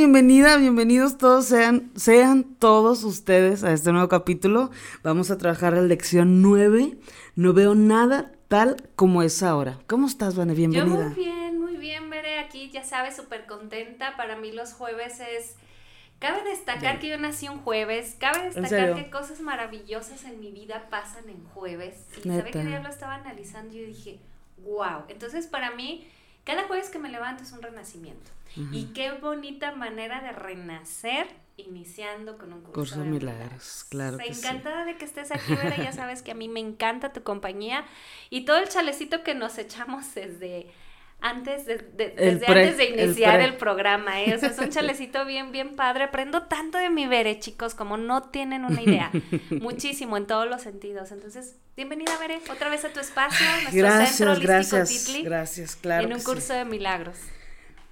Bienvenida, bienvenidos todos, sean, sean todos ustedes a este nuevo capítulo. Vamos a trabajar la lección 9. No veo nada tal como es ahora. ¿Cómo estás, Vane? Bienvenida. Yo muy bien, muy bien, Veré, aquí ya sabes, súper contenta. Para mí los jueves es... Cabe destacar que yo nací un jueves, cabe destacar que cosas maravillosas en mi vida pasan en jueves. Y sabe que ya lo estaba analizando y yo dije, wow. Entonces para mí, cada jueves que me levanto es un renacimiento. Y qué bonita manera de renacer iniciando con un curso, de milagros. Claro. encantada de que estés aquí, Vera. Ya sabes que a mí me encanta tu compañía y todo el chalecito que nos echamos desde antes de, desde antes de iniciar el, programa, ¿eh? es un chalecito bien, bien padre. Aprendo tanto de mi Bere, chicos, como no tienen una idea. Muchísimo en todos los sentidos. Entonces, bienvenida, Bere, otra vez a tu espacio, nuestro gracias, centro gracias, Gracias, claro. En un curso de milagros.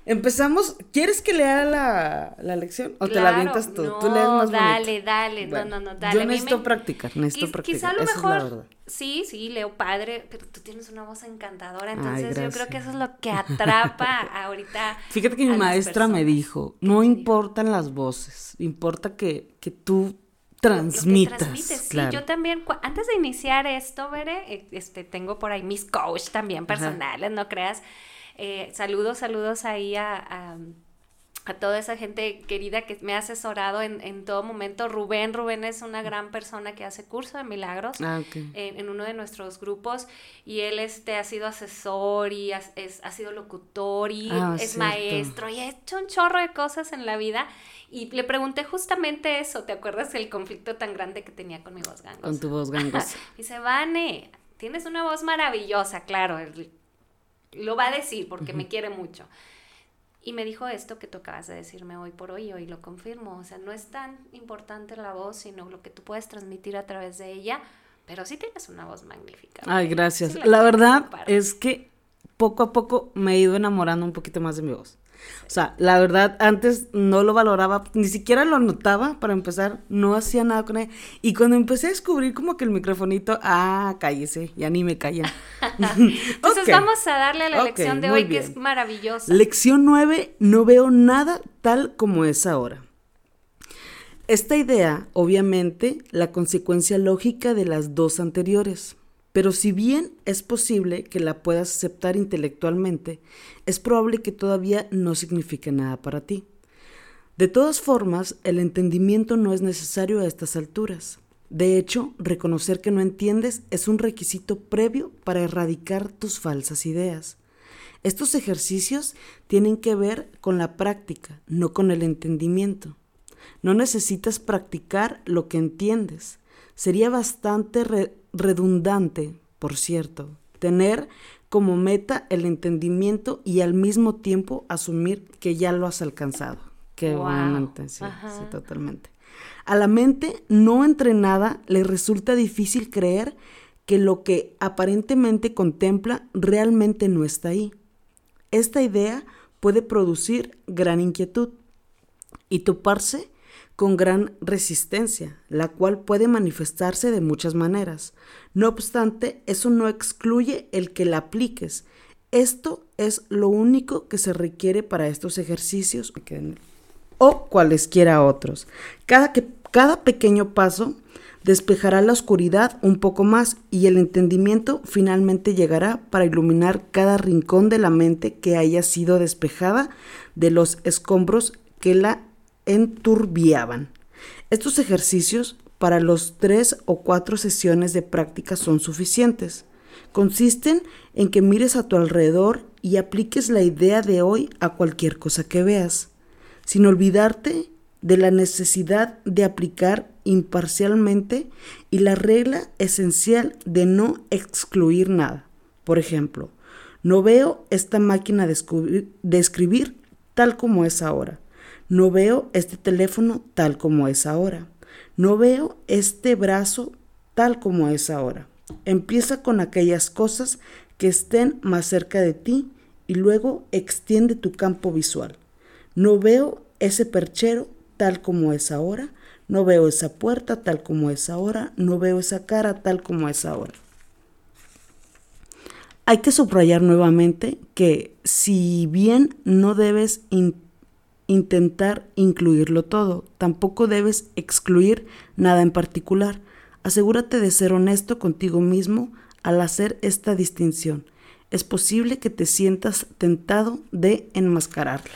Empezamos. ¿Quieres que lea la, la lección? ¿O te la avientas tú? No, tú lees más dale, dale. no, no, no, dale. Yo necesito practicar, necesito practicar. Quizá a lo mejor. Sí, sí, leo padre, pero tú tienes una voz encantadora. Entonces yo creo que eso es lo que atrapa ahorita. Fíjate que mi maestra me dijo: no importan las voces, importa que, que tú transmitas. Sí, yo también, antes de iniciar esto, Veré, eh, este, tengo por ahí mis coach también personales, no creas. Eh, saludos, saludos ahí a, a, toda esa gente querida que me ha asesorado en, en, todo momento. Rubén, Rubén es una gran persona que hace curso de milagros ah, en, uno de nuestros grupos y él este, ha sido asesor y ha, es, ha sido locutor y ah, es maestro y ha hecho un chorro de cosas en la vida. Y le pregunté justamente eso, ¿te acuerdas del conflicto tan grande que tenía con mi voz gangosa? Con tu voz gangosa. Dice, Vane, tienes una voz maravillosa, claro, lo va a decir porque me quiere mucho. Y me dijo esto que tú acabas de decirme hoy por hoy, y hoy lo confirmo. O sea, no es tan importante la voz, sino lo que tú puedes transmitir a través de ella, pero sí tienes una voz magnífica. Ay, gracias. la verdad es que poco a poco me he ido enamorando un poquito más de mi voz. O sea, la verdad, antes no lo valoraba, ni siquiera lo notaba para empezar, no hacía nada con él. Y cuando empecé a descubrir como que el microfonito, ah, cállese, ya ni me callan. Entonces vamos a darle a la lección de hoy que es maravillosa. Lección 9, no veo nada tal como es ahora. Esta idea, obviamente, la consecuencia lógica de las dos anteriores. Pero si bien es posible que la puedas aceptar intelectualmente, es probable que todavía no signifique nada para ti. De todas formas, el entendimiento no es necesario a estas alturas. De hecho, reconocer que no entiendes es un requisito previo para erradicar tus falsas ideas. Estos ejercicios tienen que ver con la práctica, no con el entendimiento. No necesitas practicar lo que entiendes. Sería bastante redundante, por cierto, tener como meta el entendimiento y al mismo tiempo asumir que ya lo has alcanzado. Qué buena sí, sí, totalmente. A la mente no entrenada le resulta difícil creer que lo que aparentemente contempla realmente no está ahí. Esta idea puede producir gran inquietud y toparse con gran resistencia, la cual puede manifestarse de muchas maneras. No obstante, eso no excluye el que la apliques. Esto es lo único que se requiere para estos ejercicios o cualesquiera otros. Cada, que, cada pequeño paso despejará la oscuridad un poco más y el entendimiento finalmente llegará para iluminar cada rincón de la mente que haya sido despejada de los escombros que la enturbiaban. Estos ejercicios para los tres o cuatro sesiones de práctica son suficientes. Consisten en que mires a tu alrededor y apliques la idea de hoy a cualquier cosa que veas, sin olvidarte de la necesidad de aplicar imparcialmente y la regla esencial de no excluir nada. Por ejemplo, no veo esta máquina de escribir tal como es ahora. No veo este teléfono tal como es ahora. No veo este brazo tal como es ahora. Empieza con aquellas cosas que estén más cerca de ti y luego extiende tu campo visual. No veo ese perchero tal como es ahora. No veo esa puerta tal como es ahora. No veo esa cara tal como es ahora. Hay que subrayar nuevamente que si bien no debes intentar incluirlo todo, tampoco debes excluir nada en particular. Asegúrate de ser honesto contigo mismo al hacer esta distinción. Es posible que te sientas tentado de enmascararla.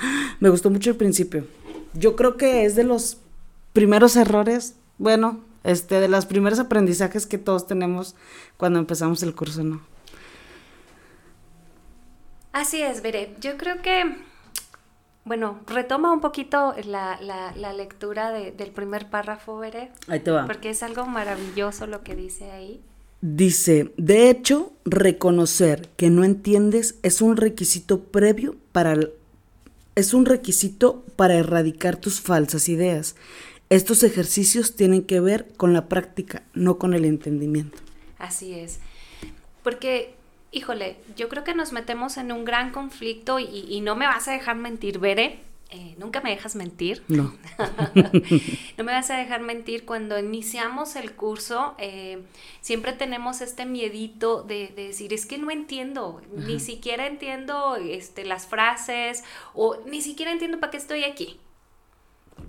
Me gustó mucho el principio. Yo creo que es de los primeros errores, bueno, este, de los primeros aprendizajes que todos tenemos cuando empezamos el curso, ¿no? Así es, Veré. Yo creo que, bueno, retoma un poquito la, la, lectura del primer párrafo, Veré. Ahí te va. Porque es algo maravilloso lo que dice ahí. Dice, de hecho, reconocer que no entiendes es un requisito previo para es un requisito para erradicar tus falsas ideas. Estos ejercicios tienen que ver con la práctica, no con el entendimiento. Así es. Porque híjole, yo creo que nos metemos en un gran conflicto y, no me vas a dejar mentir, Bere. Eh, nunca me dejas mentir. No. no me vas a dejar mentir. Cuando iniciamos el curso, eh, siempre tenemos este miedito de, decir, es que no entiendo, ni siquiera entiendo este, las frases o ni siquiera entiendo para qué estoy aquí.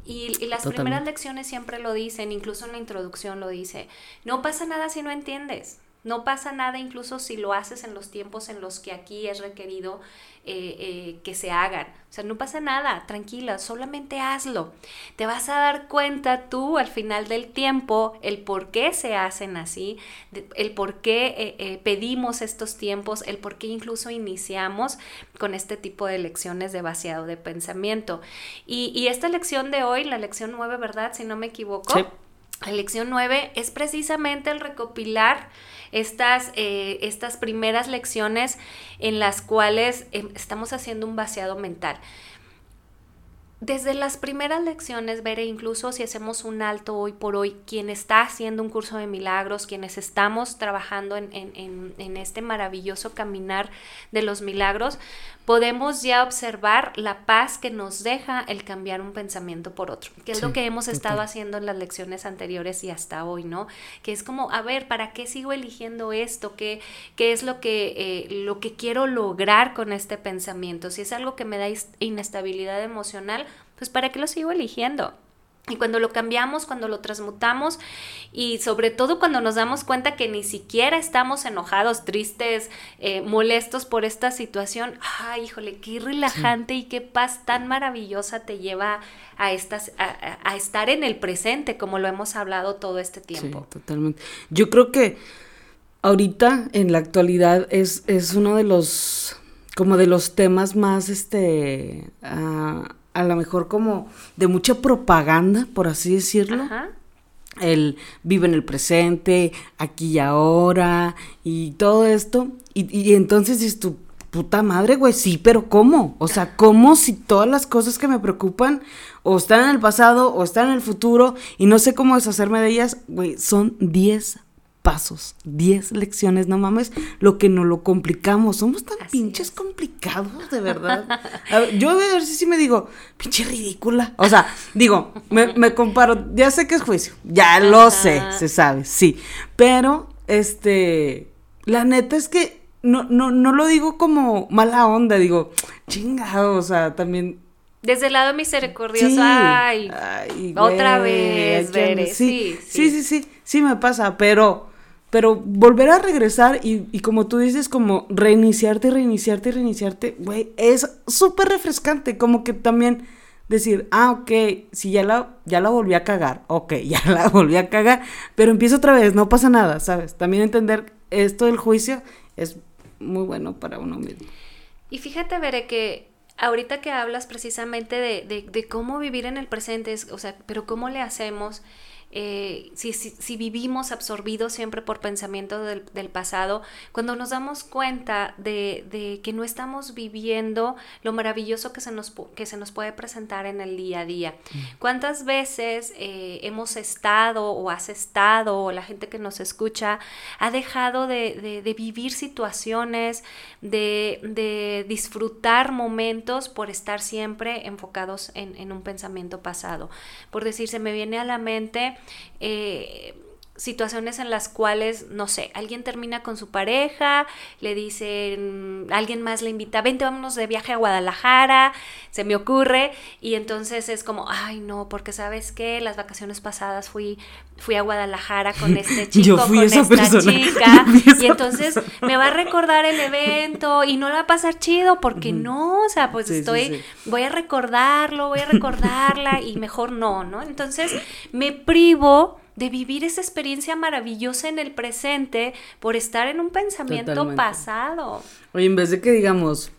Y, las primeras lecciones siempre lo dicen, incluso en la introducción lo dice, no pasa nada si no entiendes. No pasa nada incluso si lo haces en los tiempos en los que aquí es requerido eh, eh, que se hagan. O sea, no pasa nada, tranquila, solamente hazlo. Te vas a dar cuenta tú al final del tiempo el por qué se hacen así, el por qué eh, pedimos estos tiempos, el por qué incluso iniciamos con este tipo de lecciones de vaciado de pensamiento. Y, esta lección de hoy, la lección 9, ¿verdad? Si no me equivoco. La lección 9 es precisamente el recopilar estas, eh, estas primeras lecciones en las cuales em, estamos haciendo un vaciado mental. Desde las primeras lecciones, veré incluso si hacemos un alto hoy por hoy, quien está haciendo un curso de milagros, quienes estamos trabajando en, en, este maravilloso caminar de los milagros, podemos ya observar la paz que nos deja el cambiar un pensamiento por otro, que es lo que hemos estado haciendo en las lecciones anteriores y hasta hoy, ¿no? Que es como, a ver, ¿para qué sigo eligiendo esto? ¿Qué, qué es lo que, eh, lo que quiero lograr con este pensamiento? Si es algo que me da inestabilidad emocional, pues ¿para qué lo sigo eligiendo? Y cuando lo cambiamos, cuando lo transmutamos y sobre todo cuando nos damos cuenta que ni siquiera estamos enojados, tristes, eh, molestos por esta situación, ay, híjole, qué relajante y qué paz tan maravillosa te lleva a, estas, a, estar en el presente, como lo hemos hablado todo este tiempo. Sí, totalmente. Yo creo que ahorita, en la actualidad, es, es uno de los, como de los temas más, este... Ah, a lo mejor como de mucha propaganda, por así decirlo. El vive en el presente, aquí y ahora, y todo esto. Y, y entonces dices tu puta madre, güey, sí, pero ¿cómo? O sea, ¿cómo si todas las cosas que me preocupan o están en el pasado o están en el futuro y no sé cómo deshacerme de ellas, güey, son 10 pasos, 10 lecciones, no mames, lo que no lo complicamos. Somos tan pinches complicados, de verdad. yo a ver si sí me digo, pinche ridícula. O sea, digo, me, comparo, ya sé que es juicio, ya lo sé, se sabe, sí. Pero, este, la neta es que no, no, no lo digo como mala onda, digo, chingado, o sea, también desde el lado misericordioso, ay, otra vez, sí, sí, sí, sí, sí, me pasa, pero pero volver a regresar y, como tú dices, como reiniciarte, reiniciarte, reiniciarte, güey, es súper refrescante. Como que también decir, ah, ok, si ya la, ya la volví a cagar, ok, ya la volví a cagar, pero empiezo otra vez, no pasa nada, ¿sabes? También entender esto del juicio es muy bueno para uno mismo. Y fíjate, Veré, que ahorita que hablas precisamente de, de, de cómo vivir en el presente, o sea, pero cómo le hacemos eh, si, si, vivimos absorbidos siempre por pensamiento del, pasado, cuando nos damos cuenta de, que no estamos viviendo lo maravilloso que se nos, que se nos puede presentar en el día a día. Mm. ¿Cuántas veces eh, hemos estado o has estado o la gente que nos escucha ha dejado de, vivir situaciones, de, disfrutar momentos por estar siempre enfocados en, en un pensamiento pasado? Por decir, se me viene a la mente eh, situaciones en las cuales, no sé, alguien termina con su pareja, le dicen, alguien más le invita, vente, vámonos de viaje a Guadalajara, se me ocurre, y entonces es como, ay, no, porque sabes que las vacaciones pasadas fui, fui a Guadalajara con este chico, con esta chica, y entonces me va a recordar el evento y no la va a pasar chido, porque no, o sea, pues estoy, voy a recordarlo, voy a recordarla y mejor no, ¿no? Entonces me privo de vivir esa experiencia maravillosa en el presente por estar en un pensamiento pasado. Oye, en vez de que digamos,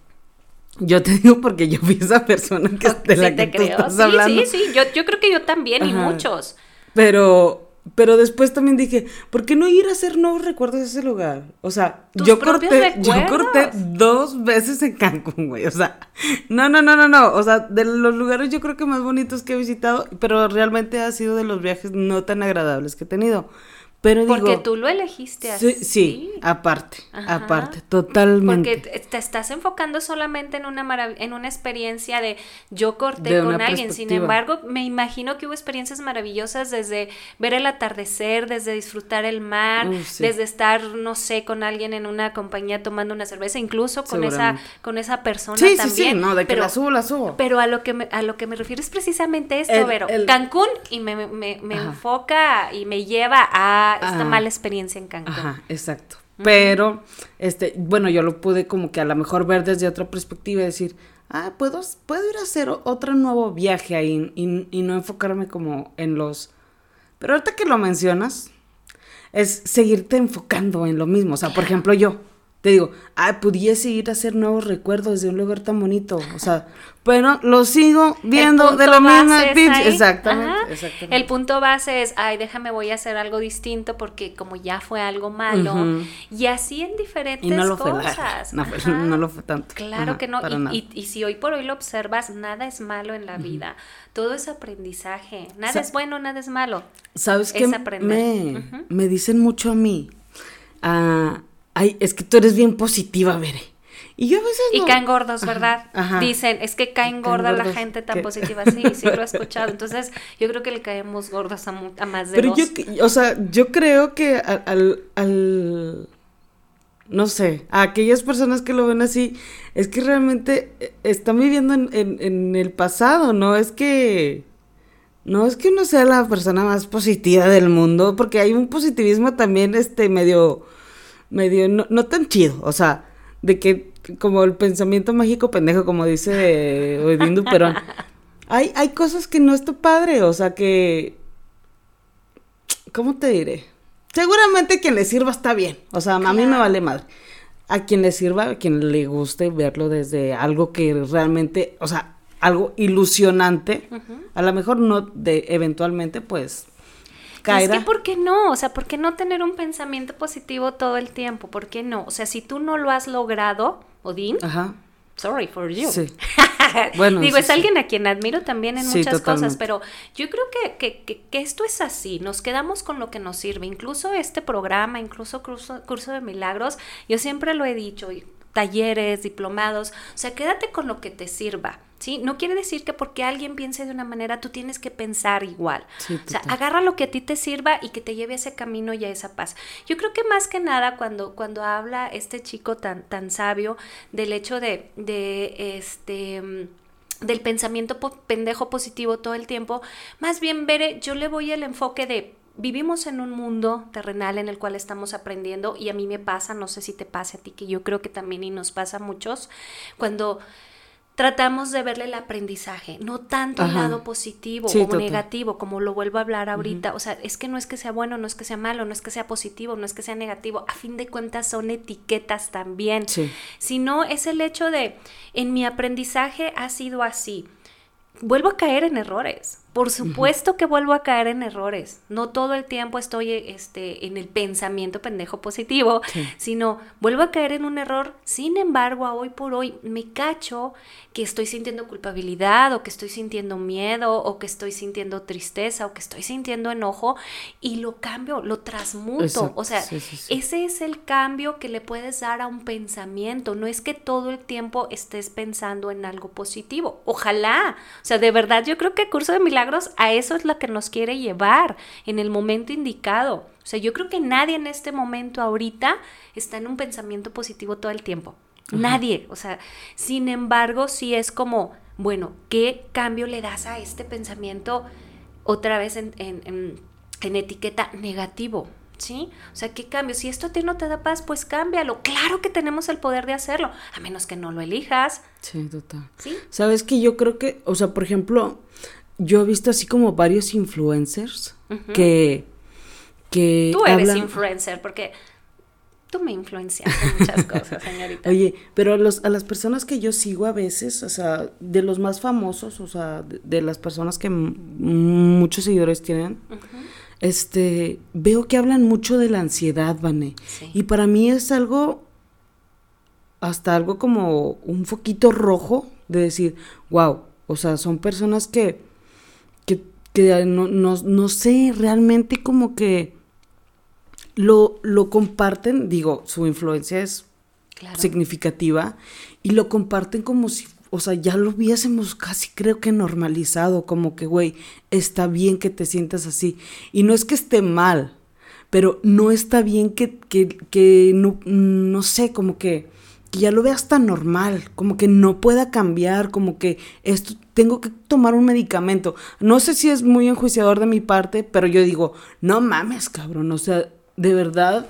yo te digo porque yo fui esa persona que, de la que tú estás sí, hablando. Sí, sí, yo, yo creo que yo también y muchos. Pero pero después también dije, ¿por qué no ir a hacer nuevos recuerdos de ese lugar? O sea, yo corté, yo corté dos veces en Cancún, güey. O sea, no, no, no, no, no. O sea, de los lugares yo creo que más bonitos que he visitado, pero realmente ha sido de los viajes no tan agradables que he tenido. Pero Porque tú lo elegiste así. Sí, sí aparte, aparte, totalmente. Porque te estás enfocando solamente en una en una experiencia de yo corté con alguien. Sin embargo, me imagino que hubo experiencias maravillosas desde ver el atardecer, desde disfrutar el mar, desde estar, no sé, con alguien en una compañía tomando una cerveza, incluso con esa con esa persona sí, también. Sí, sí, no, de que la subo, la subo. Pero a lo que me, a lo que me refiero es precisamente esto, Vero. Cancún y me, me, me enfoca y me lleva a esta mala experiencia en Cancún. Ajá, exacto. Pero, este, bueno, yo lo pude como que a lo mejor ver desde otra perspectiva y decir, ah, puedo, puedo ir a hacer otro nuevo viaje ahí y, no enfocarme como en los... Pero ahorita que lo mencionas, es seguirte enfocando en lo mismo. O sea, por ejemplo, yo, te digo, ah, pudiese ir a hacer nuevos recuerdos de un lugar tan bonito. O sea, pero lo sigo viendo de la misma Exactamente, exactamente, El punto base es, ay, déjame, voy a hacer algo distinto porque como ya fue algo malo. Y así en diferentes cosas. No, no, lo fue tanto. Claro que no. Y, y, si hoy por hoy lo observas, nada es malo en la vida. Todo es aprendizaje. Nada es bueno, nada es malo. ¿Sabes qué? Me, me dicen mucho a mí. Ah, ay, es que tú eres bien positiva, Bere. Y yo a veces Y caen gordos, ¿verdad? Dicen, es que caen gorda la gente tan positiva. Sí, sí lo he escuchado. Entonces, yo creo que le caemos gordos a, más de Pero yo, o sea, yo creo que al, al, no sé, a aquellas personas que lo ven así, es que realmente eh, están viviendo en, en el pasado, ¿no? Es que... No es que uno sea la persona más positiva del mundo, porque hay un positivismo también, este, medio medio, no, no tan chido, o sea, de que como el pensamiento mágico pendejo, como dice Oedindu Perón, hay, hay cosas que no está padre, o sea, que, ¿cómo te diré? Seguramente quien le sirva está bien, o sea, a mí me vale madre. A quien le sirva, a quien le guste verlo desde algo que realmente, o sea, algo ilusionante, a lo mejor no de eventualmente, pues es que, ¿por qué no? O sea, ¿por qué no tener un pensamiento positivo todo el tiempo? ¿Por qué no? O sea, si tú no lo has logrado, Odín, Ajá. sorry for you. Sí. bueno, Digo, es alguien a quien admiro también en muchas cosas, pero yo creo que, que, que, esto es así, nos quedamos con lo que nos sirve, incluso este programa, incluso curso, curso de milagros, yo siempre lo he dicho, talleres, diplomados, o sea, quédate con lo que te sirva. ¿Sí? No quiere decir que porque alguien piense de una manera, tú tienes que pensar igual. o sea, agarra lo que a ti te sirva y que te lleve a ese camino y a esa paz. Yo creo que más que nada cuando, cuando habla este chico tan, tan sabio del hecho de, de este del pensamiento pendejo positivo todo el tiempo, más bien veré, yo le voy el enfoque de vivimos en un mundo terrenal en el cual estamos aprendiendo y a mí me pasa, no sé si te pasa a ti, que yo creo que también y nos pasa a muchos, cuando tratamos de verle el aprendizaje, no tanto el lado positivo o negativo, como lo vuelvo a hablar ahorita. O sea, es que no es que sea bueno, no es que sea malo, no es que sea positivo, no es que sea negativo. A fin de cuentas son etiquetas también. Sino es el hecho de, en mi aprendizaje ha sido así. Vuelvo a caer en errores Por supuesto que vuelvo a caer en errores. No todo el tiempo estoy este, en el pensamiento pendejo positivo, sino vuelvo a caer en un error. Sin embargo, a hoy por hoy me cacho que estoy sintiendo culpabilidad o que estoy sintiendo miedo o que estoy sintiendo tristeza o que estoy sintiendo enojo y lo cambio, lo transmuto. O sea, ese es el cambio que le puedes dar a un pensamiento. No es que todo el tiempo estés pensando en algo positivo. Ojalá. O sea, de verdad, yo creo que el curso de milagros a eso es lo que nos quiere llevar en el momento indicado. O sea, yo creo que nadie en este momento ahorita está en un pensamiento positivo todo el tiempo. Nadie. O sea, sin embargo, sí es como, bueno, ¿qué cambio le das a este pensamiento otra vez en, en, en, etiqueta negativo? ¿Sí? O sea, ¿qué cambio? Si esto a ti no te da paz, pues cámbialo. Claro que tenemos el poder de hacerlo, a menos que no lo elijas. Sí, total. ¿Sí? Sabes que yo creo que, o sea, por ejemplo, yo he visto así como varios influencers que, que... Tú eres influencer, porque tú me influencias en muchas cosas, señorita. Oye, pero a, los, a las personas que yo sigo a veces, o sea, de los más famosos, o sea, de, las personas que muchos seguidores tienen, este, veo que hablan mucho de la ansiedad, Vané. Y para mí es algo, hasta algo como un foquito rojo de decir, wow, o sea, son personas que, que, no, no, no sé, realmente como que lo, lo comparten, digo, su influencia es significativa, y lo comparten como si, o sea, ya lo hubiésemos casi creo que normalizado, como que, güey, está bien que te sientas así. Y no es que esté mal, pero no está bien que, que, que no, no sé, como que, que ya lo veas tan normal, como que no pueda cambiar, como que esto tengo que tomar un medicamento. No sé si es muy enjuiciador de mi parte, pero yo digo, no mames, cabrón, o sea, de verdad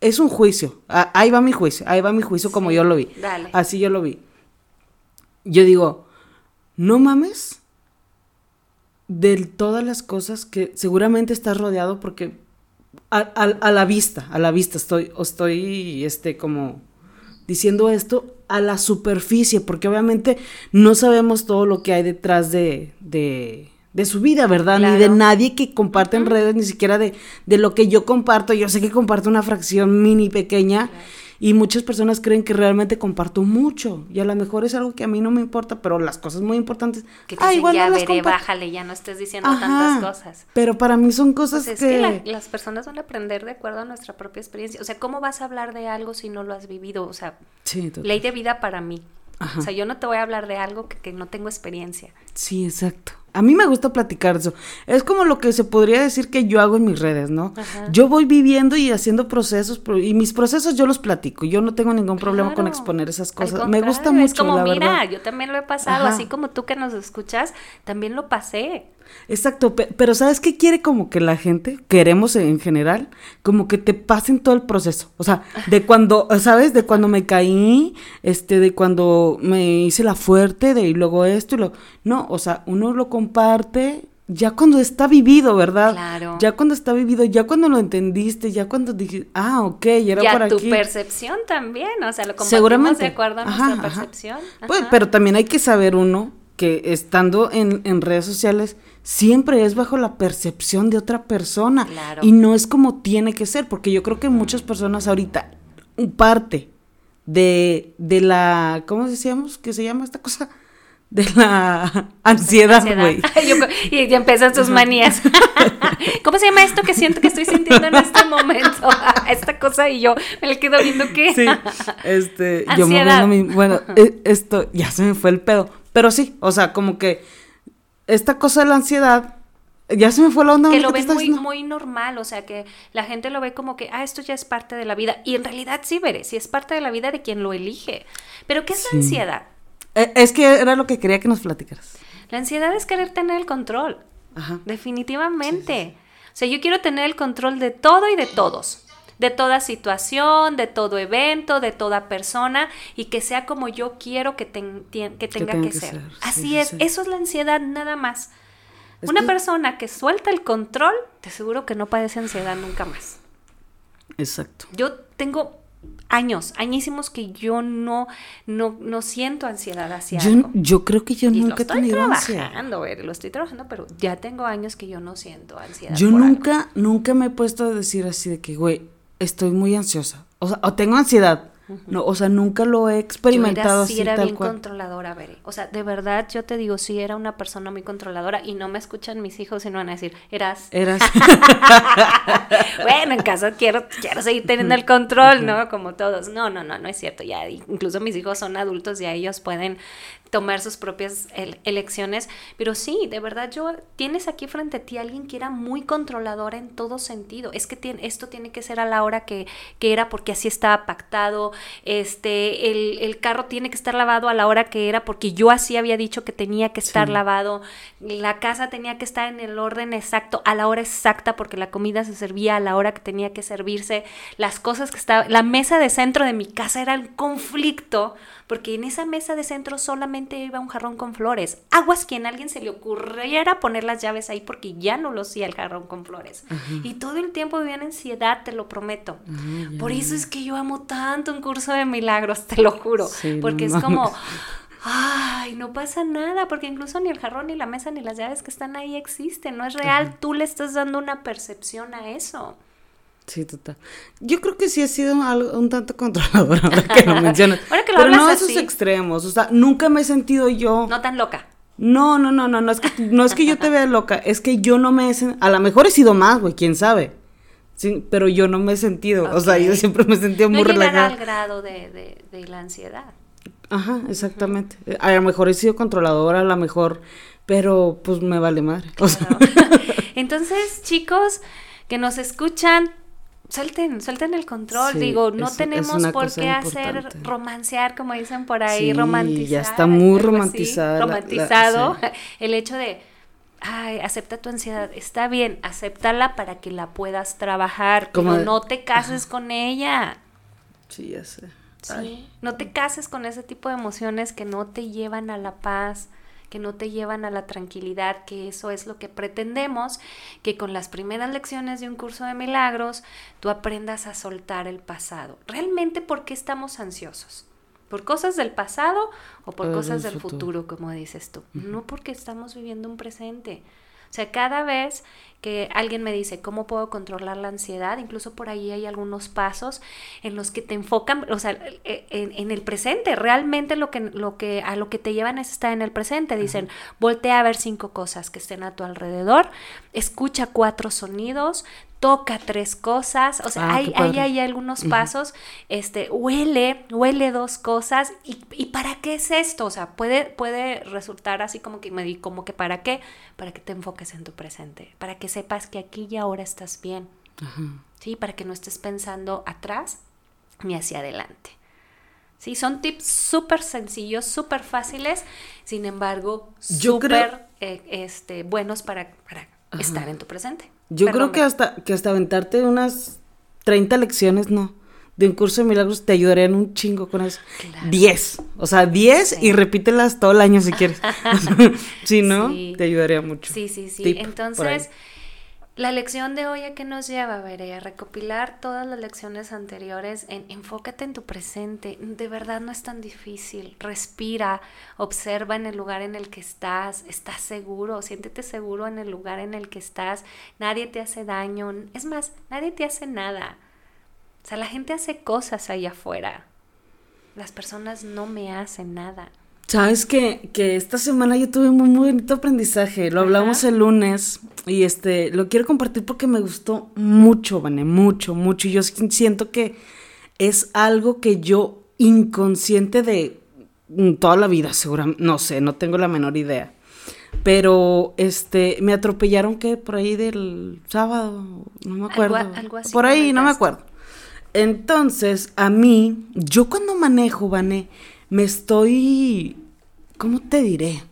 es un juicio. ahí va mi juicio, ahí va mi juicio como yo lo vi. Así yo lo vi. Yo digo, no mames de todas las cosas que seguramente estás rodeado porque a, la vista, a la vista estoy, estoy, este, como diciendo esto a la superficie, porque obviamente no sabemos todo lo que hay detrás de, de de su vida, ¿verdad? Ni de nadie que comparte en redes, ni siquiera de, de, lo que yo comparto. Yo sé que comparto una fracción mini pequeña y muchas personas creen que realmente comparto mucho y a lo mejor es algo que a mí no me importa, pero las cosas muy importantes... Que te ah, igual ya veré, bájale, ya no estés diciendo tantas cosas. Pero para mí son cosas pues que... las personas van a aprender de acuerdo a nuestra propia experiencia. O sea, ¿cómo vas a hablar de algo si no lo has vivido? O sea, ley de vida para mí. O sea, yo no te voy a hablar de algo que, que no tengo experiencia. Sí, exacto. A mí me gusta platicar eso. Es como lo que se podría decir que yo hago en mis redes, ¿no? Yo voy viviendo y haciendo procesos y mis procesos yo los platico. Yo no tengo ningún problema con exponer esas cosas. Me gusta mucho. Es como, mira, yo también lo he pasado, así como tú que nos escuchas, también lo pasé. Exacto, pero ¿sabes qué quiere como que la gente, queremos en general, como que te pasen todo el proceso? O sea, de cuando, ¿sabes? De cuando me caí, este, de cuando me hice la fuerte, de y luego esto y lo... No, o sea, uno lo comparte ya cuando está vivido, ¿verdad? Claro. Ya cuando está vivido, ya cuando lo entendiste, ya cuando dije, ah, ok, era ya por aquí. tu percepción también, o sea, lo compartimos Seguramente. de acuerdo a nuestra percepción. Pues, pero también hay que saber uno que estando en, en redes sociales, siempre es bajo la percepción de otra persona. Y no es como tiene que ser, porque yo creo que muchas personas ahorita, parte de, de la, ¿cómo decíamos que se llama esta cosa? De la ansiedad, güey. y ya empiezan sus manías. ¿Cómo se llama esto que siento que estoy sintiendo en este momento? Esta cosa y yo me le quedo viendo qué. Sí, este, yo me viendo mi, bueno, e, esto ya se me fue el pedo. Pero sí, o sea, como que esta cosa de la ansiedad, ya se me fue la onda. Que lo ven muy, muy normal, o sea, que la gente lo ve como que, ah, esto ya es parte de la vida. Y en realidad sí, veré, sí es parte de la vida de quien lo elige. Pero ¿qué es la ansiedad? Eh, es que era lo que quería que nos platicaras. La ansiedad es querer tener el control. Ajá. Definitivamente. o sea, yo quiero tener el control de todo y de todos de toda situación, de todo evento, de toda persona y que sea como yo quiero que, que tenga que, ser. Así es, eso es la ansiedad nada más. Una persona que suelta el control, te aseguro que no padece ansiedad nunca más. Exacto. Yo tengo años, añísimos que yo no, no, no siento ansiedad hacia yo, algo. Yo creo que yo Y nunca he tenido trabajando, ansiedad. ver, lo estoy trabajando, pero ya tengo años que yo no siento ansiedad. Yo por algo. nunca, nunca me he puesto a decir así de que, güey, estoy muy ansiosa. O sea, o tengo ansiedad. No, o sea, nunca lo he Yo experimentado era, sí así era tal bien cual. controladora. O sea, de verdad, yo te digo, sí era una persona muy controladora y no me escuchan mis hijos y no van a decir, eras. Eras. bueno, en casa quiero, quiero seguir teniendo el control, ¿no? Como todos. No, no, no, no es cierto. Ya, incluso mis hijos son adultos y ya ellos pueden tomar sus propias el- elecciones. Pero sí, de verdad, yo tienes aquí frente a ti a alguien que era muy controladora en todo sentido. Es que tiene, esto tiene que ser a la hora que, que era porque así estaba pactado. Este, el, el carro tiene que estar lavado a la hora que era porque yo así había dicho que tenía que estar Sí. lavado. La casa tenía que estar en el orden exacto, a la hora exacta, porque la comida se servía a la hora que tenía que servirse. Las cosas que estaba, la mesa de centro de mi casa era un conflicto, porque en esa mesa de centro solamente iba un jarrón con flores. Aguas que a alguien se le ocurriera poner las llaves ahí porque ya no lo hacía el jarrón con flores. Y todo el tiempo vivía en ansiedad, te lo prometo. Por eso es que yo amo tanto un curso de milagros, te lo juro. Sí, no porque es como, ay, no pasa nada, porque incluso ni el jarrón, ni la mesa, ni las llaves que están ahí existen, no es real, tú le estás dando una percepción a eso. Sí, total. Yo creo que sí he sido algo, un tanto controladora ahora que lo mencionas. Ahora que lo Pero no a esos extremos. O sea, nunca me he sentido yo. No tan loca. No, no, no, no, no es que, no es que yo te vea loca, es que yo no me he sen- a lo mejor he sido más, güey, quién sabe. Sí, pero yo no me he sentido, o sea, yo siempre me he sentido No muy llegar al relajada. grado de, de- de la ansiedad. Ajá, exactamente. A lo mejor he sido controladora, a lo mejor, pero pues me vale madre. O sea. Entonces, chicos que nos escuchan, suelten, suelten el control. Sí, Digo, no es- tenemos por qué hacer importante. romancear, como dicen por ahí, Sí, romantizar. ya está muy algo así, romantizada la- la- romantizado. sí. El hecho de, ay, acepta tu ansiedad. Está bien, acéptala para que la puedas trabajar. Como de- no te cases con ella. sí, ya sé. Sí. No te cases con ese tipo de emociones que no te llevan a la paz, que no te llevan a la tranquilidad, que eso es lo que pretendemos, que con las primeras lecciones de un curso de milagros tú aprendas a soltar el pasado. ¿Realmente por qué estamos ansiosos? ¿Por cosas del pasado o por O cosas del futuro, como dices tú? No porque estamos viviendo un presente. O sea, cada vez que alguien me dice cómo puedo controlar la ansiedad, incluso por ahí hay algunos pasos en los que te enfocan, o sea, e- en, en el presente, realmente lo que, lo que, a lo que te llevan es estar en el presente. Dicen, voltea a ver cinco cosas que estén a tu alrededor, escucha cuatro sonidos, toca tres cosas, o sea, Ah, hay, hay, hay algunos pasos, este, huele, huele dos cosas, y, y para qué es esto? O sea, puede, puede resultar así como que me di como que para qué, para que te enfoques en tu presente, para que sepas que aquí y ahora estás bien, Ajá. ¿sí? Para que no estés pensando atrás ni hacia adelante. Sí, son tips súper sencillos, súper fáciles, sin embargo, Yo creo- súper eh, este, buenos para, para estar en tu presente. Yo Perdón, creo que hasta, que hasta aventarte unas 30 lecciones, no, de un curso de milagros te ayudarían un chingo con eso. Claro. 10, o sea, 10 Sí. y repítelas todo el año si quieres. si no, Sí. te ayudaría mucho. Sí, sí, sí. Tip. Entonces, la lección de hoy a qué nos lleva, Veré, recopilar todas las lecciones anteriores en enfócate en tu presente. De verdad no es tan difícil. Respira, observa en el lugar en el que estás, estás seguro, siéntete seguro en el lugar en el que estás. Nadie te hace daño. Es más, nadie te hace nada. O sea, la gente hace cosas allá afuera. Las personas no me hacen nada. Sabes que, que esta semana yo tuve un muy, muy bonito aprendizaje. Lo hablamos Ajá. el lunes y este lo quiero compartir porque me gustó mucho, Vane, mucho, mucho. Y yo siento que es algo que yo inconsciente de mm, toda la vida, seguramente, no sé, no tengo la menor idea. Pero este me atropellaron que por ahí del sábado, no me Algo- acuerdo. algo así por ahí, no me acuerdo. Entonces, a mí, yo cuando manejo, Vane, me estoy, ¿cómo te diré?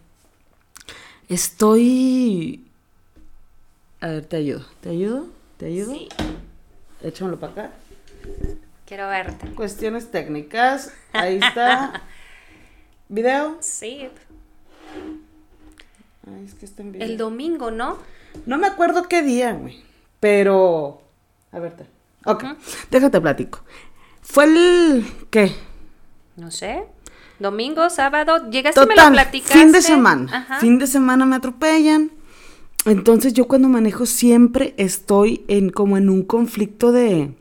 Estoy, a ver, te ayudo, ¿te ayudo? ¿Te ayudo? Sí, Échamelo para acá. quiero verte. Cuestiones técnicas, ahí está. ¿Video? Sí, Ay, es que está en video. el domingo, ¿no? No me acuerdo qué día, güey, pero, a ver, te- ok, Ujú. déjate platico. Fue el... ¿Qué? No sé. Domingo, sábado, llegaste y me Total, lo platicaste. fin de semana. Ajá. Fin de semana me atropellan. Entonces yo cuando manejo siempre estoy en como en un conflicto de...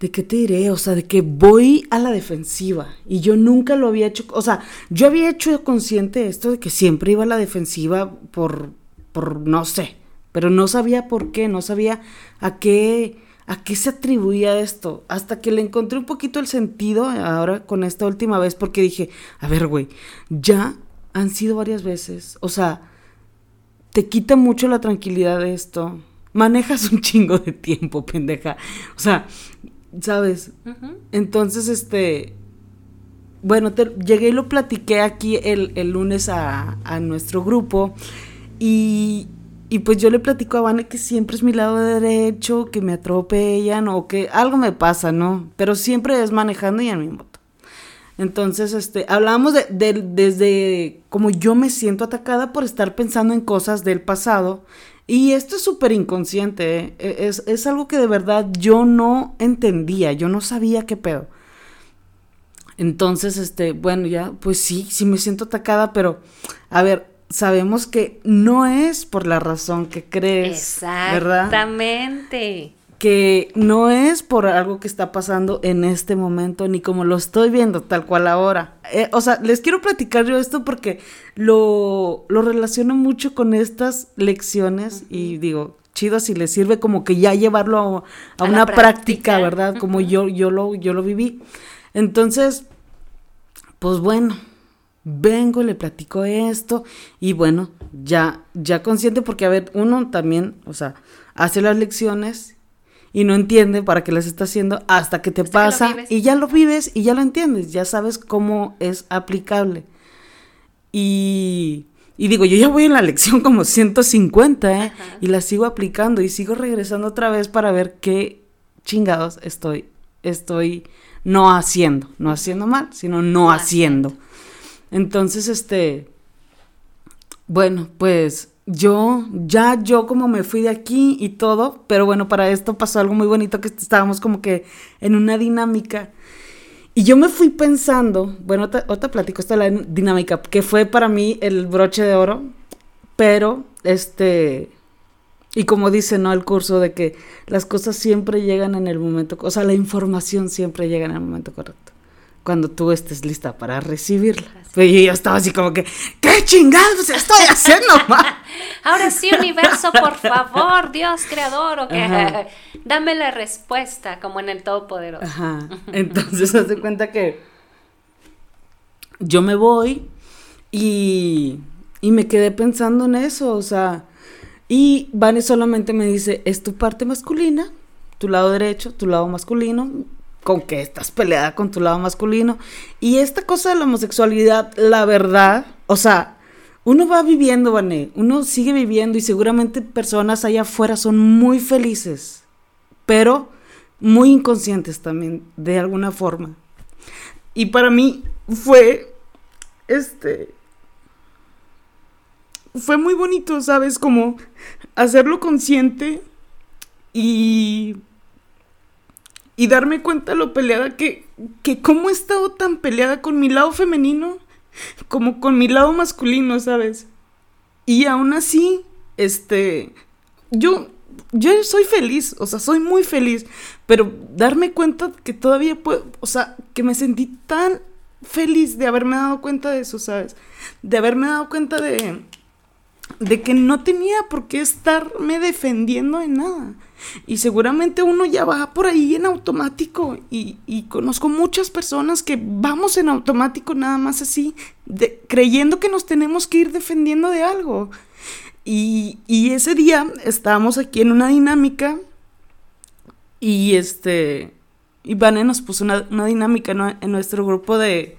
¿De qué te diré? O sea, de que voy a la defensiva. Y yo nunca lo había hecho. O sea, yo había hecho consciente esto de que siempre iba a la defensiva por, por no sé. Pero no sabía por qué, no sabía a qué, a qué se atribuía esto. Hasta que le encontré un poquito el sentido ahora con esta última vez. Porque dije, a ver, güey, ya han sido varias veces. O sea, te quita mucho la tranquilidad de esto. Manejas un chingo de tiempo, pendeja. O sea, ¿sabes? Entonces, este, bueno, te- llegué y lo platiqué aquí el, el lunes a, a nuestro grupo y, y pues yo le platico a Vane que siempre es mi lado derecho, que me atropellan o que algo me pasa, ¿no? Pero siempre es manejando y en mi moto. Entonces, este, hablábamos de, de- desde como yo me siento atacada por estar pensando en cosas del pasado. Y esto es súper inconsciente, ¿eh? E- es, es algo que de verdad yo no entendía, yo no sabía qué pedo. Entonces, este, bueno, ya, pues sí, sí me siento atacada, pero, a ver, sabemos que no es por la razón que crees, ¿verdad? Exactamente. que no es por algo que está pasando en este momento, ni como lo estoy viendo tal cual ahora. Eh, o sea, les quiero platicar yo esto porque lo, lo relaciono mucho con estas lecciones y digo, chido si les sirve como que ya llevarlo a, a A la una práctica, práctica. ¿verdad? Como yo, yo, lo, yo lo viví. Entonces, pues bueno, vengo, le platico esto y bueno, ya, ya consciente porque a ver, uno también, o sea, hace las lecciones y no entiende para qué las está haciendo hasta que te Hasta pasa y ya lo vives y ya lo entiendes, ya sabes cómo es aplicable. Y, y digo, yo ya voy en la lección como 150, ¿eh? Ajá. Y la sigo aplicando y sigo regresando otra vez para ver qué chingados estoy, estoy no haciendo, no haciendo mal, sino no No haciendo. Entonces, este, bueno, pues yo, ya yo como me fui de aquí y todo, pero bueno, para esto pasó algo muy bonito que estábamos como que en una dinámica. Y yo me fui pensando, bueno, otra, otra platico esta la dinámica, que fue para mí el broche de oro, pero este, y como dice, ¿no? El curso de que las cosas siempre llegan en el momento, o sea, la información siempre llega en el momento correcto, cuando tú estés lista para recibirla. Pero yo estaba así como que, ¿qué chingados estoy haciendo, ma? Ahora sí, universo, por favor, Dios creador, o que dame la respuesta, como en el Todopoderoso. Ajá. Entonces, haz de cuenta que yo me voy y, y me quedé pensando en eso, o sea, y Vane solamente me dice, es tu parte masculina, tu lado derecho, tu lado masculino, con que estás peleada con tu lado masculino. Y esta cosa de la homosexualidad, la verdad, o sea, uno va viviendo, Vane, uno sigue viviendo y seguramente personas allá afuera son muy felices, pero muy inconscientes también, de alguna forma. Y para mí fue, este, fue muy bonito, ¿sabes? Como hacerlo consciente y, y darme cuenta lo peleada que, que cómo he estado tan peleada con mi lado femenino como con mi lado masculino, ¿sabes? Y aún así, este, yo, yo soy feliz, o sea, soy muy feliz, pero darme cuenta que todavía puedo, o sea, que me sentí tan feliz de haberme dado cuenta de eso, ¿sabes? De haberme dado cuenta de, de que no tenía por qué estarme defendiendo de nada. Y seguramente uno ya va por ahí en automático. Y, y conozco muchas personas que vamos en automático nada más así, creyendo que nos tenemos que ir defendiendo de algo. Y, y ese día estábamos aquí en una dinámica y este, y Vane nos puso una, una dinámica en nuestro grupo de,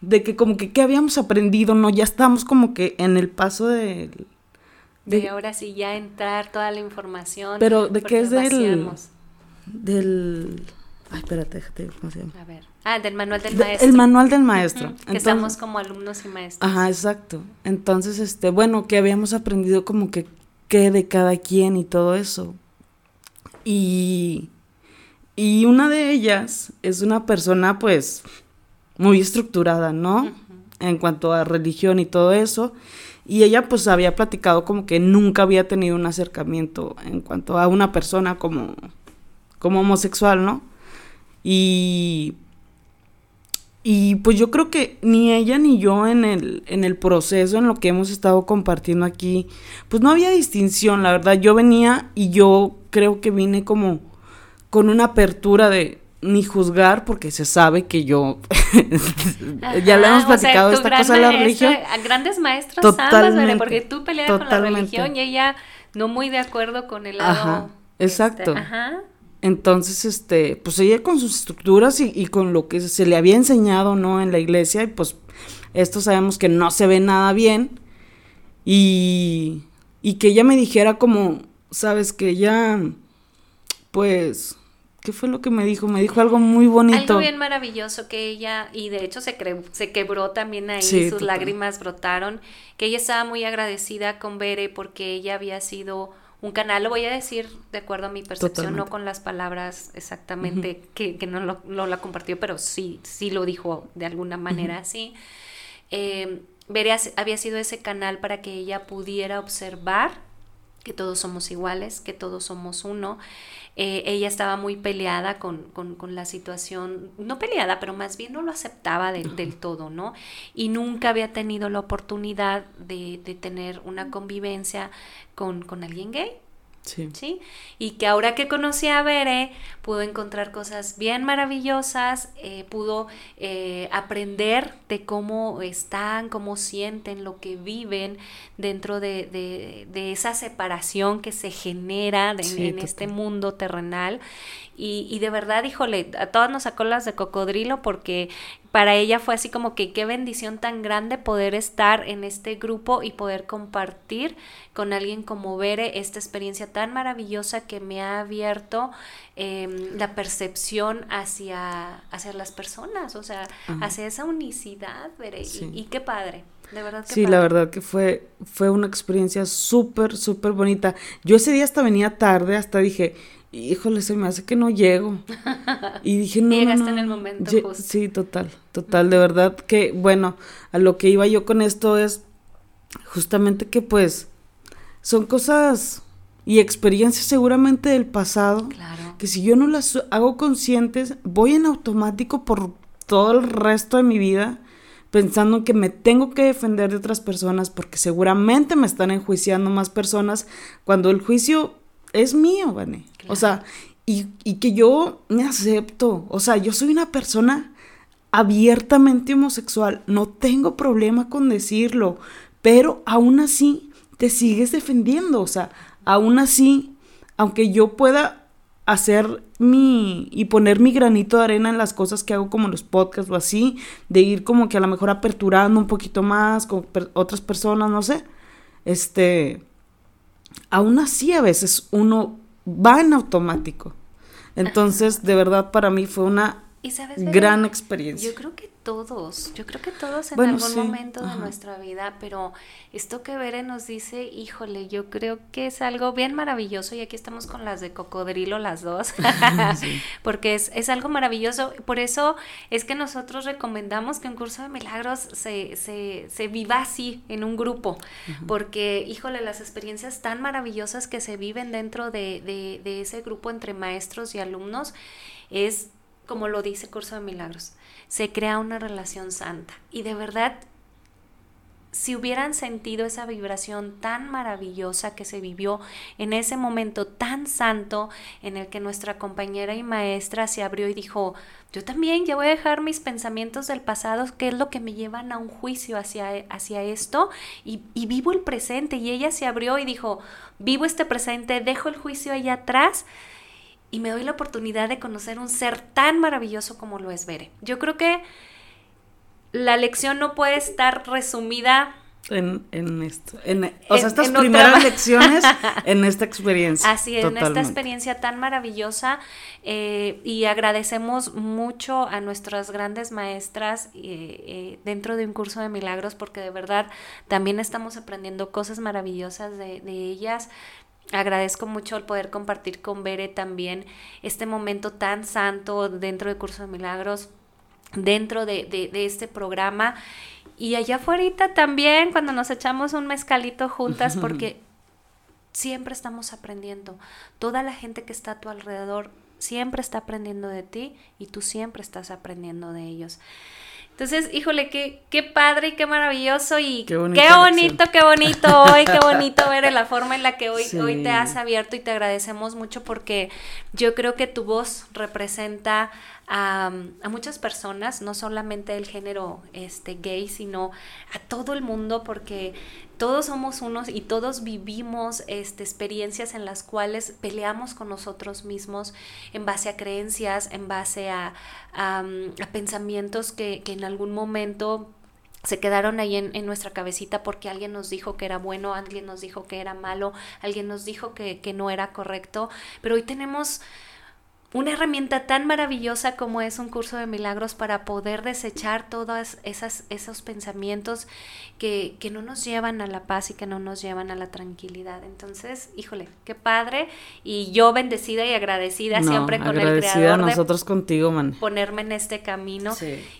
de que como que qué habíamos aprendido, ¿no? Ya estamos como que en el paso de... De ahora sí ya entrar toda la información. Pero, ¿de qué es del- del... Ay, espérate, déjate, ¿cómo se llama? A ver. Ah, del manual del De- maestro. el manual del maestro. Que Entonces- estamos como alumnos y maestros. Ajá, exacto. Entonces, este, bueno, que habíamos aprendido como que qué de cada quien y todo eso. Y, Y una de ellas es una persona pues muy estructurada, ¿no? En cuanto a religión y todo eso. Y ella pues había platicado como que nunca había tenido un acercamiento en cuanto a una persona como, como homosexual, ¿no? Y, y pues yo creo que ni ella ni yo en el, en el proceso, en lo que hemos estado compartiendo aquí, pues no había distinción, la verdad. Yo venía y yo creo que vine como con una apertura de, ni juzgar porque se sabe que yo ya le hemos platicado esta cosa de la religión. a grandes maestros totalmente, porque tú peleas con la religión y ella no muy de acuerdo con el lado ajá, exacto. este, ajá. entonces este pues ella con sus estructuras y, y, con lo que se le había enseñado no en la iglesia y pues esto sabemos que no se ve nada bien. Y y que ella me dijera como sabes que ella pues ¿Qué fue lo que me dijo? Me dijo algo muy bonito. Algo bien maravilloso que ella, y de hecho se, se quebró también ahí, sus lágrimas brotaron, que ella estaba muy agradecida con Bere porque ella había sido un canal, lo voy a decir de acuerdo a mi percepción, no con las palabras exactamente que, que no, lo, la compartió, pero sí, sí lo dijo de alguna manera así. Eh, Bere había sido ese canal para que ella pudiera observar que todos somos iguales, que todos somos uno. Eh, ella estaba muy peleada con, la situación, no peleada, pero más bien no lo aceptaba del todo, ¿no? Y nunca había tenido la oportunidad de, de tener una convivencia con, con alguien gay. Sí. Y que ahora que conocí a Bere, pudo encontrar cosas bien maravillosas, eh, pudo eh, aprender de cómo están, cómo sienten, lo que viven dentro de, esa separación que se genera en este mundo terrenal. Y, y, de verdad, híjole, a todas nos sacó las de cocodrilo porque para ella fue así como que qué bendición tan grande poder estar en este grupo y poder compartir con alguien como Bere esta experiencia tan maravillosa que me ha abierto em, la percepción hacia, hacia las personas, o sea, hacia esa unicidad, Bere, y, qué padre. De verdad que sí, la verdad que fue, fue una experiencia súper, súper bonita. Yo ese día hasta venía tarde, hasta dije, híjole, se me hace que no llego. Y dije, no. Llegaste en el momento justo. Sí, total, total, de verdad que, bueno, a lo que iba yo con esto es justamente que pues son cosas y experiencias seguramente del pasado claro. que si yo no las hago conscientes, voy en automático por todo el resto de mi vida pensando que me tengo que defender de otras personas porque seguramente me están enjuiciando más personas cuando el juicio es mío, Vane. O sea, y, que yo me acepto. O sea, yo soy una persona abiertamente homosexual. No tengo problema con decirlo. Pero aún así te sigues defendiendo. O sea, aún así, aunque yo pueda hacer mi y poner mi granito de arena en las cosas que hago como los podcasts o así, de ir como que a lo mejor aperturando un poquito más con otras personas, no sé. Este, aún así a veces uno va en automático. Entonces, de verdad, para mí fue una gran experiencia. Yo creo que todos, yo creo que todos en algún momento de nuestra vida, pero esto que Bere nos dice, híjole, yo creo que es algo bien maravilloso y aquí estamos con las de cocodrilo las dos, porque es, es, algo maravilloso, por eso es que nosotros recomendamos que un curso de milagros se, se, se viva así, en un grupo, porque, híjole, las experiencias tan maravillosas que se viven dentro de, de, de ese grupo entre maestros y alumnos es como lo dice Curso de Milagros, se crea una relación santa. Y de verdad, si hubieran sentido esa vibración tan maravillosa que se vivió en ese momento tan santo en el que nuestra compañera y maestra se abrió y dijo, yo también ya voy a dejar mis pensamientos del pasado, que es lo que me llevan a un juicio hacia, hacia esto, y, y vivo el presente. Y ella se abrió y dijo, vivo este presente, dejo el juicio allá atrás y me doy la oportunidad de conocer un ser tan maravilloso como lo es Bere. Yo creo que la lección no puede estar resumida en, en esto. o sea, estas primeras lecciones en esta experiencia. Así, en esta experiencia tan maravillosa. Eh, y agradecemos mucho a nuestras grandes maestras eh, eh, dentro de un curso de milagros, porque de verdad también estamos aprendiendo cosas maravillosas de, de ellas Agradezco mucho el poder compartir con Bere también este momento tan santo dentro del Curso de Milagros, dentro de, de este programa. Y allá afuera también, cuando nos echamos un mezcalito juntas, porque siempre estamos aprendiendo. Toda la gente que está a tu alrededor siempre está aprendiendo de ti y tú siempre estás aprendiendo de ellos. Entonces, híjole, qué, qué padre y qué maravilloso y qué, bonito, qué bonito hoy, qué bonito ver la forma en la que hoy, hoy te has abierto y te agradecemos mucho porque yo creo que tu voz representa a, muchas personas, no solamente el género este, gay, sino a todo el mundo, porque todos somos unos y todos vivimos este, experiencias en las cuales peleamos con nosotros mismos en base a creencias, en base a, a, pensamientos que, que en algún momento se quedaron ahí en, en, nuestra cabecita porque alguien nos dijo que era bueno, alguien nos dijo que era malo, alguien nos dijo que, que no era correcto, pero hoy tenemos una herramienta tan maravillosa como es un curso de milagros para poder desechar todos esas, esos pensamientos que, que, no nos llevan a la paz y que no nos llevan a la tranquilidad. Entonces, híjole, qué padre. Y yo bendecida y agradecida siempre con el creador. nosotros contigo, man. Ponerme en este camino.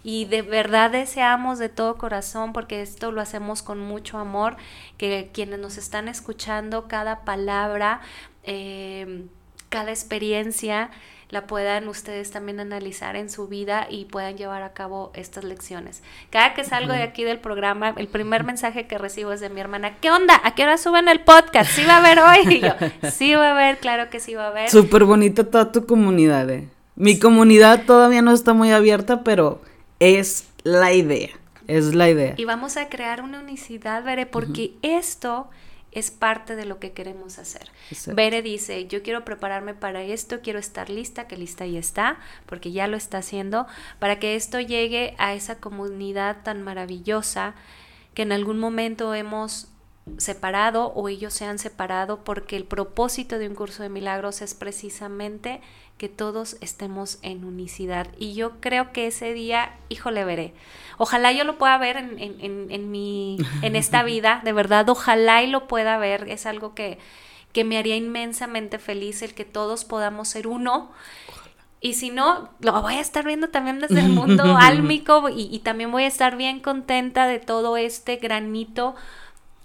Y de verdad deseamos de todo corazón, porque esto lo hacemos con mucho amor, que quienes nos están escuchando, cada palabra, eh, cada experiencia, la puedan ustedes también analizar en su vida y puedan llevar a cabo estas lecciones. Cada que salgo de aquí del programa, el primer mensaje que recibo es de mi hermana, ¿qué onda? ¿A qué hora suben el podcast? ¿Sí va a haber hoy? Y yo, sí va a haber, claro que sí va a haber. Súper bonita toda tu comunidad, eh. Mi comunidad todavía no está muy abierta, pero es la idea, es la idea. Y vamos a crear una unicidad, Veré, porque esto es parte de lo que queremos hacer. Bere dice, yo quiero prepararme para esto, quiero estar lista, que lista ya está, porque ya lo está haciendo, para que esto llegue a esa comunidad tan maravillosa que en algún momento hemos separado o ellos se han separado porque el propósito de un curso de milagros es precisamente que todos estemos en unicidad. Y yo creo que ese día, híjole, veré. Ojalá yo lo pueda ver en, en, en, mi, en esta vida, de verdad, ojalá y lo pueda ver. Es algo que, que me haría inmensamente feliz el que todos podamos ser uno. Y si no, lo voy a estar viendo también desde el mundo álmico y, y también voy a estar bien contenta de todo este granito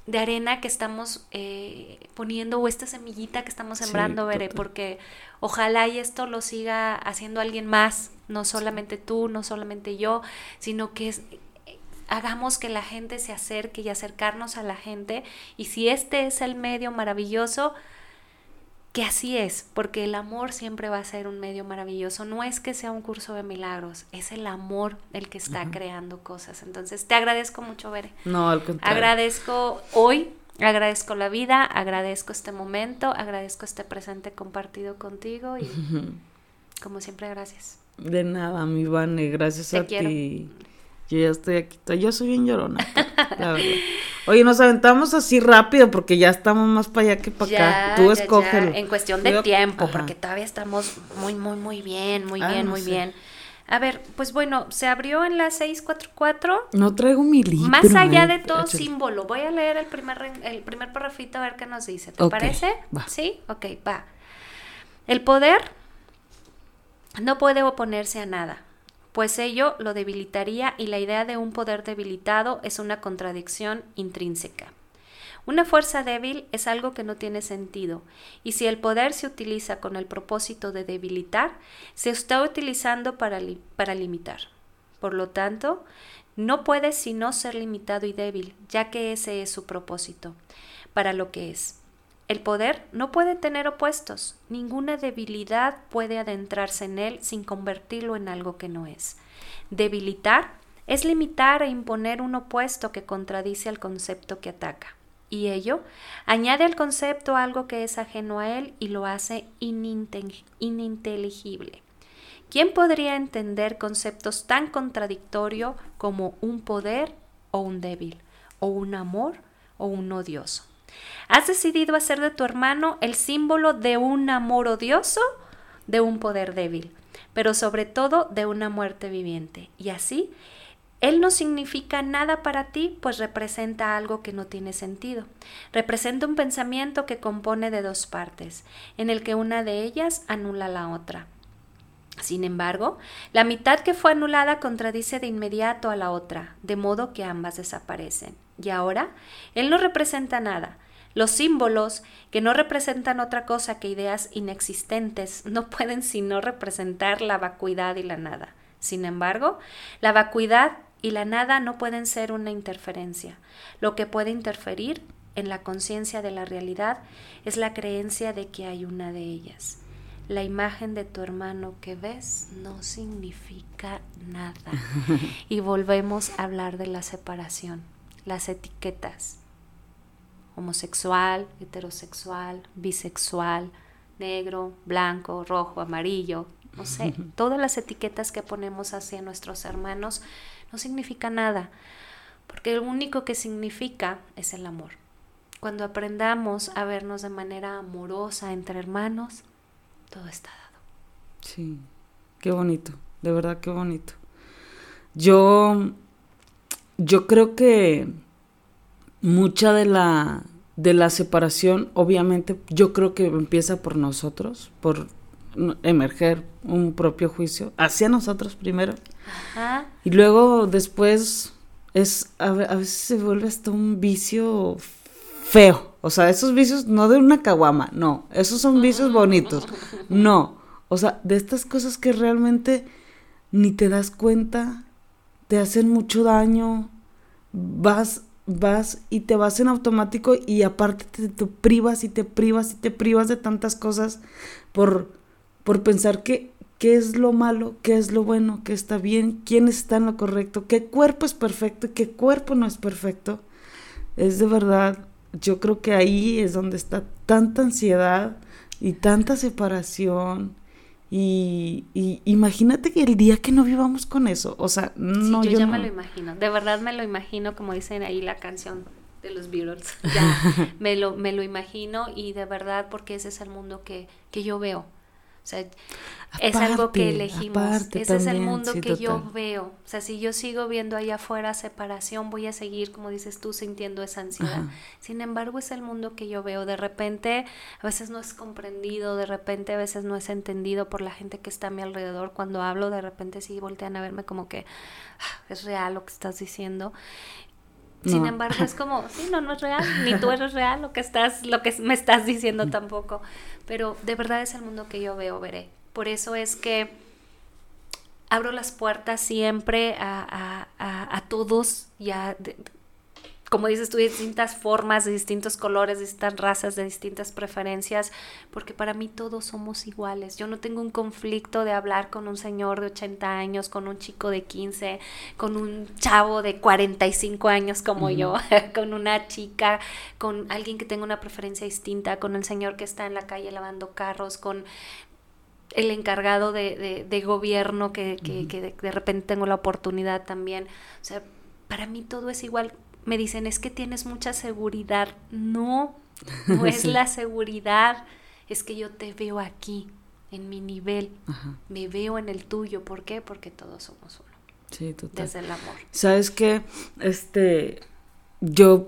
de arena que estamos eh, poniendo o esta semillita que estamos sembrando, Veré, porque ojalá y esto lo siga haciendo alguien más, no solamente tú, no solamente yo, sino que es, hagamos que la gente se acerque y acercarnos a la gente. Y si este es el medio maravilloso, que así es, porque el amor siempre va a ser un medio maravilloso. No es que sea un curso de milagros, es el amor el que está creando cosas. Entonces, te agradezco mucho, Bere. No, al contrario. Agradezco hoy, agradezco la vida, agradezco este momento, agradezco este presente compartido contigo y, como siempre, gracias. De nada, mi Vane, gracias a ti. Yo ya estoy aquí, yo soy bien llorona, la verdad. Oye, nos aventamos así rápido porque ya estamos más para allá que para acá. Tú escógelo. En cuestión de tiempo, porque todavía estamos muy, muy, muy bien, muy ah, bien, muy bien. A ver, pues bueno, se abrió en la 644. No traigo mi libro. Más allá de todo símbolo, voy a leer el primer, el primer parrafito a ver qué nos dice. ¿Te parece? Sí, ok, va. El poder no puede oponerse a nada pues ello lo debilitaría y la idea de un poder debilitado es una contradicción intrínseca. Una fuerza débil es algo que no tiene sentido, y si el poder se utiliza con el propósito de debilitar, se está utilizando para, para limitar. Por lo tanto, no puede sino ser limitado y débil, ya que ese es su propósito, para lo que es. El poder no puede tener opuestos, ninguna debilidad puede adentrarse en él sin convertirlo en algo que no es. Debilitar es limitar e imponer un opuesto que contradice al concepto que ataca. Y ello añade al concepto algo que es ajeno a él y lo hace ininteligible. ¿Quién podría entender conceptos tan contradictorios como un poder o un débil, o un amor o un odioso? Has decidido hacer de tu hermano el símbolo de un amor odioso, de un poder débil, pero sobre todo de una muerte viviente. Y así, Él no significa nada para ti, pues representa algo que no tiene sentido. Representa un pensamiento que compone de dos partes, en el que una de ellas anula la otra. Sin embargo, la mitad que fue anulada contradice de inmediato a la otra, de modo que ambas desaparecen. Y ahora, Él no representa nada. Los símbolos, que no representan otra cosa que ideas inexistentes, no pueden sino representar la vacuidad y la nada. Sin embargo, la vacuidad y la nada no pueden ser una interferencia. Lo que puede interferir en la conciencia de la realidad es la creencia de que hay una de ellas. La imagen de tu hermano que ves no significa nada. Y volvemos a hablar de la separación, las etiquetas. Homosexual, heterosexual, bisexual, negro, blanco, rojo, amarillo, no sé, todas las etiquetas que ponemos hacia nuestros hermanos no significa nada, porque lo único que significa es el amor. Cuando aprendamos a vernos de manera amorosa entre hermanos, todo está dado. Sí, qué bonito, de verdad qué bonito. Yo, yo creo que mucha de la, de la separación, obviamente, yo creo que empieza por nosotros, por emerger un propio juicio hacia nosotros primero. Y luego después es a, veces se vuelve hasta un vicio feo. O sea, esos vicios no de una caguama, no, esos son vicios bonitos. No, o sea, de estas cosas que realmente ni te das cuenta, te hacen mucho daño, vas vas y te vas en automático y aparte te, privas y te privas y te privas de tantas cosas por por pensar que qué es lo malo, qué es lo bueno, qué está bien, quién está en lo correcto, qué cuerpo es perfecto y qué cuerpo no es perfecto. Es de verdad, yo creo que ahí es donde está tanta ansiedad y tanta separación. Y, imagínate que el día que no vivamos con eso, o sea, no, yo, ya me lo imagino, de verdad me lo imagino, como dicen ahí la canción de los Beatles, ya me lo, me lo imagino y de verdad porque ese es el mundo que, que yo veo. O sea, es algo que elegimos. Ese es el mundo que yo veo. O sea, si yo sigo viendo allá afuera separación, voy a seguir, como dices tú, sintiendo esa ansiedad. Sin embargo, es el mundo que yo veo. De repente, a veces no es comprendido, de repente a veces no es entendido por la gente que está a mi alrededor. Cuando hablo, de repente sí voltean a verme como que ah, es real lo que estás diciendo. Sin embargo, es como, sí, no, no es real, ni tú eres real, lo que estás, lo que me estás diciendo tampoco. Pero de verdad es el mundo que yo veo, veré. Por eso es que abro las puertas siempre a, a, a, todos y a, como dices tú, distintas formas, de distintos colores, de distintas razas, de distintas preferencias, porque para mí todos somos iguales. Yo no tengo un conflicto de hablar con un señor de 80 años, con un chico de 15, con un chavo de 45 años como yo, con una chica, con alguien que tenga una preferencia distinta, con el señor que está en la calle lavando carros, con el encargado de, de, gobierno que, que, que de, de repente tengo la oportunidad también. O sea, para mí todo es igual me dicen, es que tienes mucha seguridad. No, no es la seguridad, es que yo te veo aquí, en mi nivel, me veo en el tuyo. ¿Por qué? Porque todos somos uno. Sí, total. Desde el amor. ¿Sabes qué? Este, yo,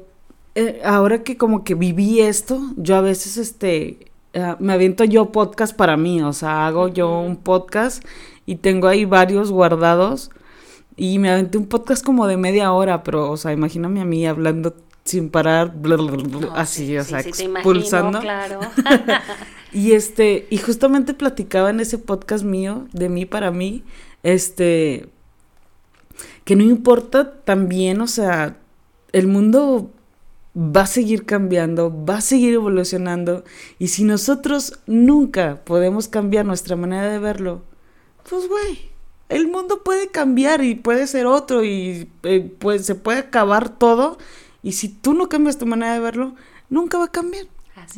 eh, ahora que como que viví esto, yo a veces, este, eh, me aviento yo podcast para mí, o sea, hago yo un podcast y tengo ahí varios guardados y me aventé un podcast como de media hora, pero, o sea, imagíname a mí hablando sin parar, así, o sea, expulsando. claro. y este, y justamente platicaba en ese podcast mío, de mí para mí, este, que no importa también, o sea, el mundo va a seguir cambiando, va a seguir evolucionando, y si nosotros nunca podemos cambiar nuestra manera de verlo, pues güey, el mundo puede cambiar y puede ser otro y eh, pues se puede acabar todo y si tú no cambias tu manera de verlo, nunca va a cambiar.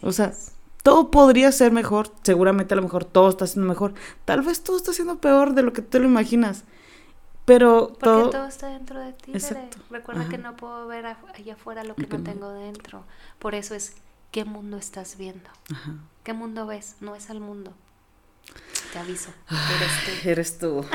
o sea, todo podría ser mejor, seguramente a lo mejor todo está siendo mejor, tal vez todo está siendo peor de lo que tú lo imaginas. Pero Porque todo... todo está dentro de ti. Recuerda que no puedo ver allá afuera lo que no tengo dentro. Por eso es, ¿qué mundo estás viendo? ¿Qué mundo ves? No es el mundo. Te aviso. Eres tú. Eres tú.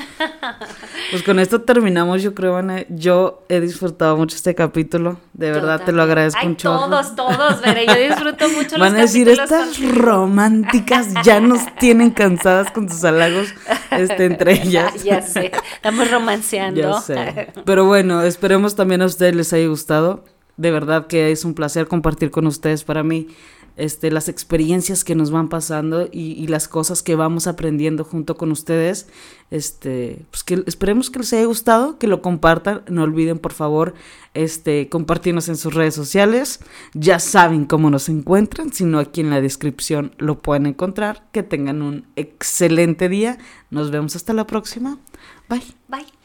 Pues con esto terminamos, yo creo, Ana. Yo he disfrutado mucho este capítulo. De verdad, te lo agradezco un Todos, todos, veré. Yo disfruto mucho Van los a decir, estas contigo". románticas ya nos tienen cansadas con sus halagos este, entre ellas. ya sé. Estamos romanceando. Ya sé. Pero bueno, esperemos también a ustedes les haya gustado. De verdad que es un placer compartir con ustedes para mí este, las experiencias que nos van pasando y, las cosas que vamos aprendiendo junto con ustedes. Este, pues que esperemos que les haya gustado, que lo compartan. No olviden, por favor, este, compartirnos en sus redes sociales. Ya saben cómo nos encuentran, sino aquí en la descripción lo pueden encontrar. Que tengan un excelente día. Nos vemos hasta la próxima. Bye. Bye.